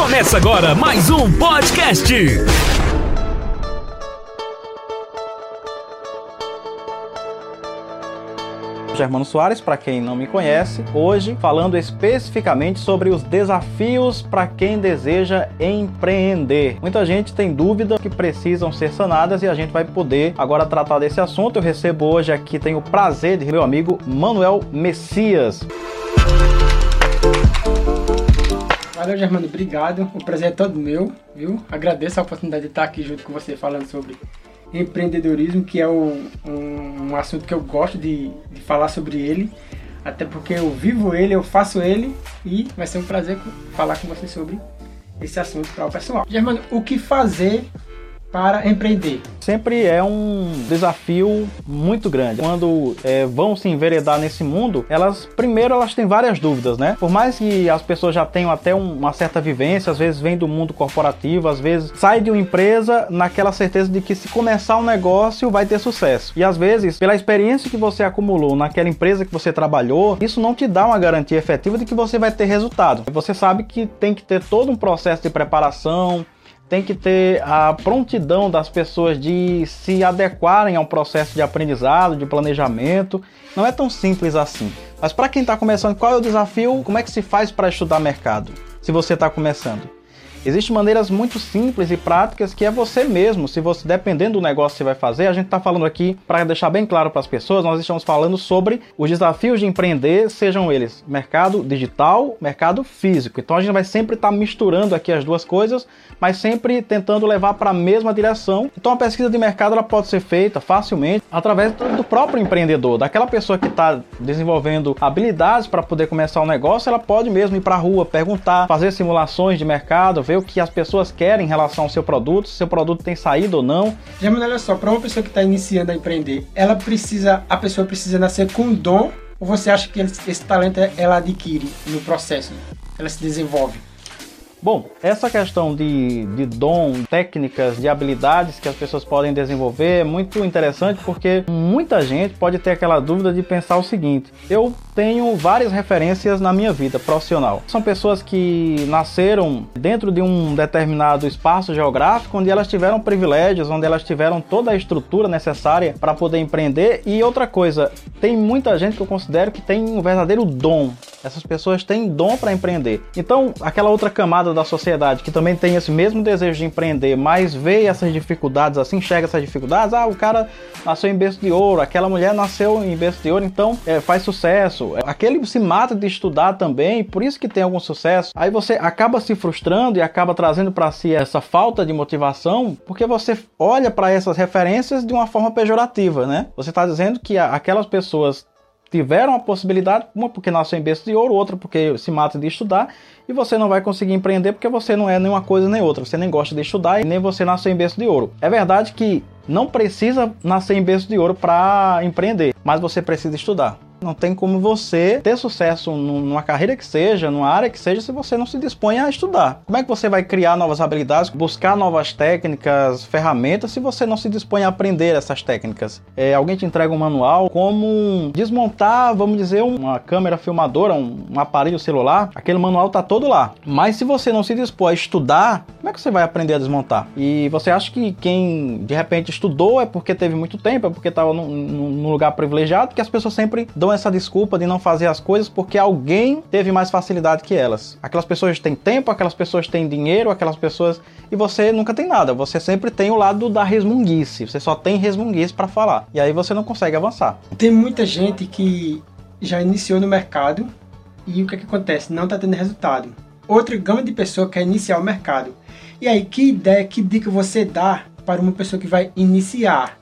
Começa agora mais um podcast. Germano Soares, para quem não me conhece, hoje falando especificamente sobre os desafios para quem deseja empreender. Muita gente tem dúvidas que precisam ser sanadas e a gente vai poder agora tratar desse assunto. Eu recebo hoje aqui, tenho o prazer de meu amigo Manuel Messias. Valeu, Germano, obrigado. O prazer é todo meu, viu? Agradeço a oportunidade de estar aqui junto com você falando sobre empreendedorismo, que é o, um, um, assunto que eu gosto de, de falar sobre ele, até porque eu vivo ele, eu faço ele e vai ser um prazer falar com você sobre esse assunto para o pessoal. Germano, o que fazer para empreender? Sempre é um desafio muito grande. Quando é, vão se enveredar nesse mundo, elas primeiro elas têm várias dúvidas, né? Por mais que as pessoas já tenham até uma certa vivência, às vezes vem do mundo corporativo, às vezes sai de uma empresa naquela certeza de que se começar um negócio vai ter sucesso. E às vezes, pela experiência que você acumulou naquela empresa que você trabalhou, isso não te dá uma garantia efetiva de que você vai ter resultado. Você sabe que tem que ter todo um processo de preparação, tem que ter a prontidão das pessoas de se adequarem ao processo de aprendizado, de planejamento. Não é tão simples assim. Mas para quem está começando, qual é o desafio? Como é que se faz para estudar mercado? Se você está começando. Existem maneiras muito simples e práticas que é você mesmo, se você dependendo do negócio que você vai fazer, a gente está falando aqui para deixar bem claro para as pessoas, nós estamos falando sobre os desafios de empreender, sejam eles mercado digital, mercado físico. Então a gente vai sempre estar tá misturando aqui as duas coisas, mas sempre tentando levar para a mesma direção. Então a pesquisa de mercado ela pode ser feita facilmente através do próprio empreendedor, daquela pessoa que está desenvolvendo habilidades para poder começar um negócio, ela pode mesmo ir para a rua, perguntar, fazer simulações de mercado, ver o que as pessoas querem em relação ao seu produto, se seu produto tem saída ou não. Mas olha só, para uma pessoa que está iniciando a empreender, ela precisa, a pessoa precisa nascer com dom ou você acha que esse talento ela adquire no processo? Ela se desenvolve? Bom, essa questão de, de dom, técnicas, de habilidades que as pessoas podem desenvolver é muito interessante porque muita gente pode ter aquela dúvida de pensar o seguinte: eu tenho várias referências na minha vida profissional. São pessoas que nasceram dentro de um determinado espaço geográfico onde elas tiveram privilégios, onde elas tiveram toda a estrutura necessária para poder empreender. E outra coisa, tem muita gente que eu considero que tem um verdadeiro dom. Essas pessoas têm dom para empreender. Então, aquela outra camada da sociedade que também tem esse mesmo desejo de empreender, mas vê essas dificuldades assim, enxerga essas dificuldades, ah, o cara nasceu em berço de ouro, aquela mulher nasceu em berço de ouro, então é, faz sucesso Aquele se mata de estudar também, por isso que tem algum sucesso. Aí você acaba se frustrando e acaba trazendo para si essa falta de motivação, porque você olha para essas referências de uma forma pejorativa, né? Você está dizendo que aquelas pessoas tiveram a possibilidade, uma porque nasceu em berço de ouro, outra porque se mata de estudar, e você não vai conseguir empreender porque você não é nenhuma coisa nem outra, você nem gosta de estudar e nem você nasceu em berço de ouro. É verdade que não precisa nascer em berço de ouro para empreender, mas você precisa estudar. Não tem como você ter sucesso numa carreira que seja, numa área que seja, se você não se dispõe a estudar. Como é que você vai criar novas habilidades, buscar novas técnicas, ferramentas, se você não se dispõe a aprender essas técnicas? É, alguém te entrega um manual, como desmontar, vamos dizer, uma câmera filmadora, um, um aparelho celular, aquele manual está todo lá. Mas se você não se dispor a estudar, como é que você vai aprender a desmontar? E você acha que quem de repente estudou é porque teve muito tempo, é porque estava num, num lugar privilegiado, que as pessoas sempre dão essa desculpa de não fazer as coisas porque alguém teve mais facilidade que elas. Aquelas pessoas têm tempo, aquelas pessoas têm dinheiro, aquelas pessoas. E você nunca tem nada. Você sempre tem o lado da resmunguice. Você só tem resmunguice para falar. E aí você não consegue avançar. Tem muita gente que já iniciou no mercado e o que, é que acontece? Não está tendo resultado. Outra gama de pessoa quer iniciar o mercado. E aí, que ideia, que dica você dá para uma pessoa que vai iniciar?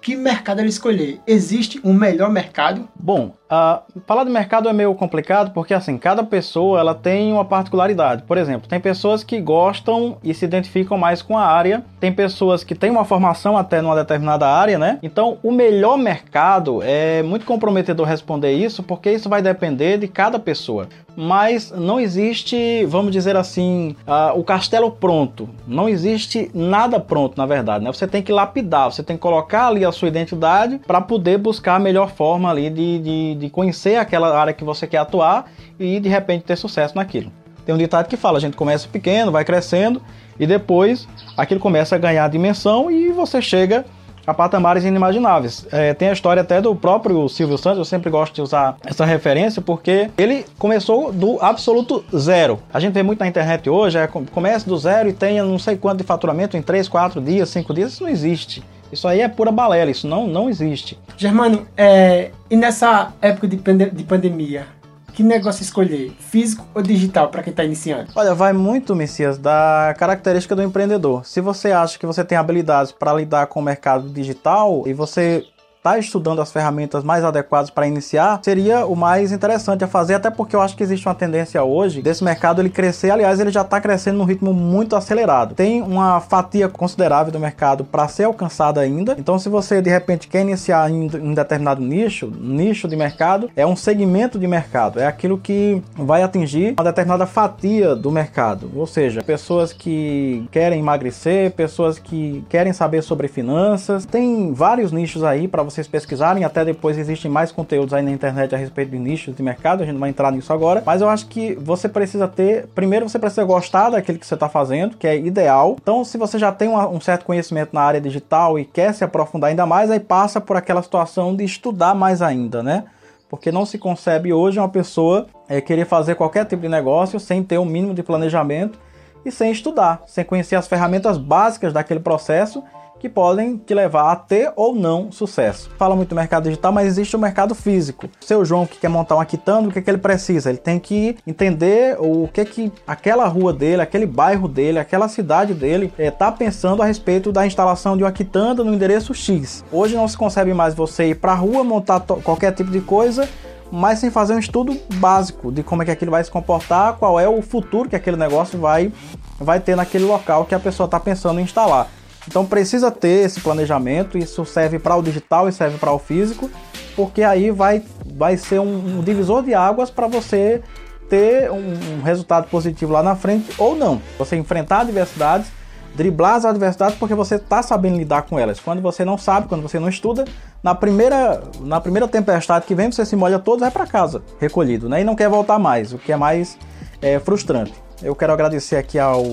Que mercado ela escolher? Existe um melhor mercado? Bom, uh, falar de mercado é meio complicado porque assim cada pessoa ela tem uma particularidade. Por exemplo, tem pessoas que gostam e se identificam mais com a área, tem pessoas que têm uma formação até numa determinada área, né? Então, o melhor mercado é muito comprometedor responder isso porque isso vai depender de cada pessoa mas não existe, vamos dizer assim, uh, o castelo pronto. Não existe nada pronto, na verdade. Né? Você tem que lapidar, você tem que colocar ali a sua identidade para poder buscar a melhor forma ali de, de, de conhecer aquela área que você quer atuar e de repente ter sucesso naquilo. Tem um ditado que fala: a gente começa pequeno, vai crescendo e depois aquilo começa a ganhar dimensão e você chega a patamares inimagináveis. É, tem a história até do próprio Silvio Santos, eu sempre gosto de usar essa referência porque ele começou do absoluto zero. A gente vê muito na internet hoje, é, começa do zero e tem não sei quanto de faturamento em 3, 4 dias, 5 dias, isso não existe. Isso aí é pura balela, isso não, não existe. Germano, é, e nessa época de, de pandemia, que negócio escolher? Físico ou digital para quem está iniciando? Olha, vai muito, Messias, da característica do empreendedor. Se você acha que você tem habilidades para lidar com o mercado digital e você está estudando as ferramentas mais adequadas para iniciar, seria o mais interessante a fazer, até porque eu acho que existe uma tendência hoje desse mercado ele crescer. Aliás, ele já está crescendo num ritmo muito acelerado. Tem uma fatia considerável do mercado para ser alcançada ainda. Então, se você de repente quer iniciar em um determinado nicho, nicho de mercado, é um segmento de mercado, é aquilo que vai atingir uma determinada fatia do mercado. Ou seja, pessoas que querem emagrecer, pessoas que querem saber sobre finanças. Tem vários nichos aí para vocês pesquisarem. Até depois existem mais conteúdos aí na internet a respeito de nichos de mercado. A gente não vai entrar nisso agora. Mas eu acho que você precisa ter. Primeiro, você precisa gostar daquilo que você está fazendo, que é ideal. Então, se você já tem uma, um certo conhecimento na área digital e quer se aprofundar ainda mais, aí passa por aquela situação de estudar mais ainda, né? Porque não se concebe hoje uma pessoa é, querer fazer qualquer tipo de negócio sem ter um mínimo de planejamento e sem estudar, sem conhecer as ferramentas básicas daquele processo que podem te levar a ter ou não sucesso. Fala muito do mercado digital, mas existe o mercado físico. Seu João que quer montar um quitando, o que, é que ele precisa? Ele tem que entender o que que aquela rua dele, aquele bairro dele, aquela cidade dele está eh, é, pensando a respeito da instalação de uma quitanda no endereço X. Hoje não se concebe mais você ir para a rua, montar qualquer tipo de coisa mas sem fazer um estudo básico de como é que aquilo vai se comportar, qual é o futuro que aquele negócio vai, vai ter naquele local que a pessoa está pensando em instalar. Então precisa ter esse planejamento, isso serve para o digital e serve para o físico, porque aí vai, vai ser um, um divisor de águas para você ter um, um, resultado positivo lá na frente ou não. Você enfrentar adversidades, driblar as adversidades porque você está sabendo lidar com elas. Quando você não sabe, quando você não estuda, na primeira, na primeira tempestade que vem, você se molha todo vai para casa, recolhido, né? E não quer voltar mais, o que é mais é, frustrante. Eu quero agradecer aqui ao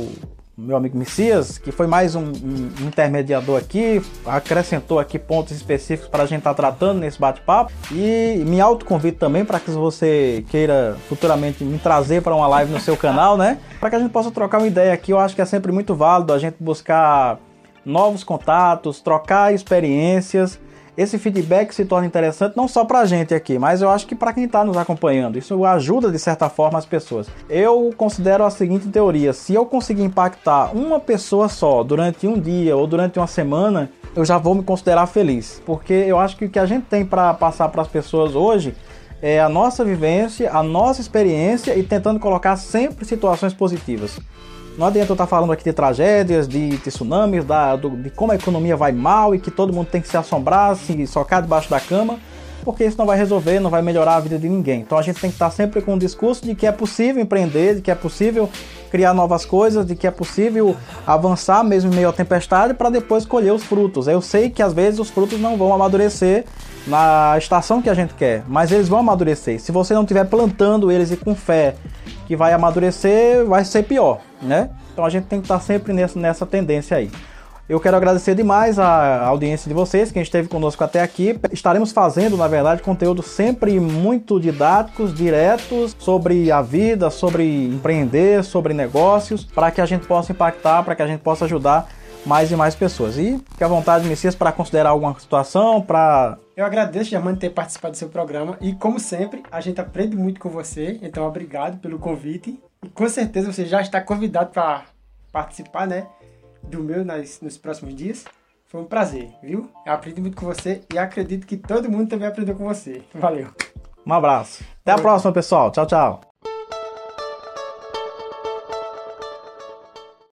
meu amigo Messias, que foi mais um, um, intermediador aqui, acrescentou aqui pontos específicos para a gente estar tá tratando nesse bate-papo e me autoconvido também para que você queira futuramente me trazer para uma live no seu canal, né? Para que a gente possa trocar uma ideia aqui, eu acho que é sempre muito válido a gente buscar novos contatos, trocar experiências esse feedback se torna interessante não só para a gente aqui, mas eu acho que para quem está nos acompanhando. Isso ajuda de certa forma as pessoas. Eu considero a seguinte teoria: se eu conseguir impactar uma pessoa só durante um dia ou durante uma semana, eu já vou me considerar feliz, porque eu acho que o que a gente tem para passar para as pessoas hoje é a nossa vivência, a nossa experiência e tentando colocar sempre situações positivas. Não adianta eu estar falando aqui de tragédias, de, tsunamis, da, do, de como a economia vai mal e que todo mundo tem que se assombrar, se socar debaixo da cama, porque isso não vai resolver, não vai melhorar a vida de ninguém. Então a gente tem que estar sempre com o discurso de que é possível empreender, de que é possível criar novas coisas, de que é possível avançar mesmo em meio à tempestade para depois colher os frutos. Eu sei que às vezes os frutos não vão amadurecer na estação que a gente quer, mas eles vão amadurecer. Se você não estiver plantando eles e com fé que vai amadurecer, vai ser pior, né? Então a gente tem que estar sempre nessa, nessa tendência aí. Eu quero agradecer demais a audiência de vocês, quem esteve conosco até aqui. Estaremos fazendo, na verdade, conteúdo sempre muito didáticos, diretos, sobre a vida, sobre empreender, sobre negócios, para que a gente possa impactar, para que a gente possa ajudar mais e mais pessoas. E fique à vontade, Messias, para considerar alguma situação, para eu agradeço, Germano, ter participado do seu programa. E, como sempre, a gente aprende muito com você. Então, obrigado pelo convite. E, com certeza, você já está convidado para participar, né? Do meu nas, nos próximos dias. Foi um prazer, viu? Eu aprendi muito com você e acredito que todo mundo também aprendeu com você. Valeu. Um abraço. Até a próxima, pessoal. Tchau, tchau.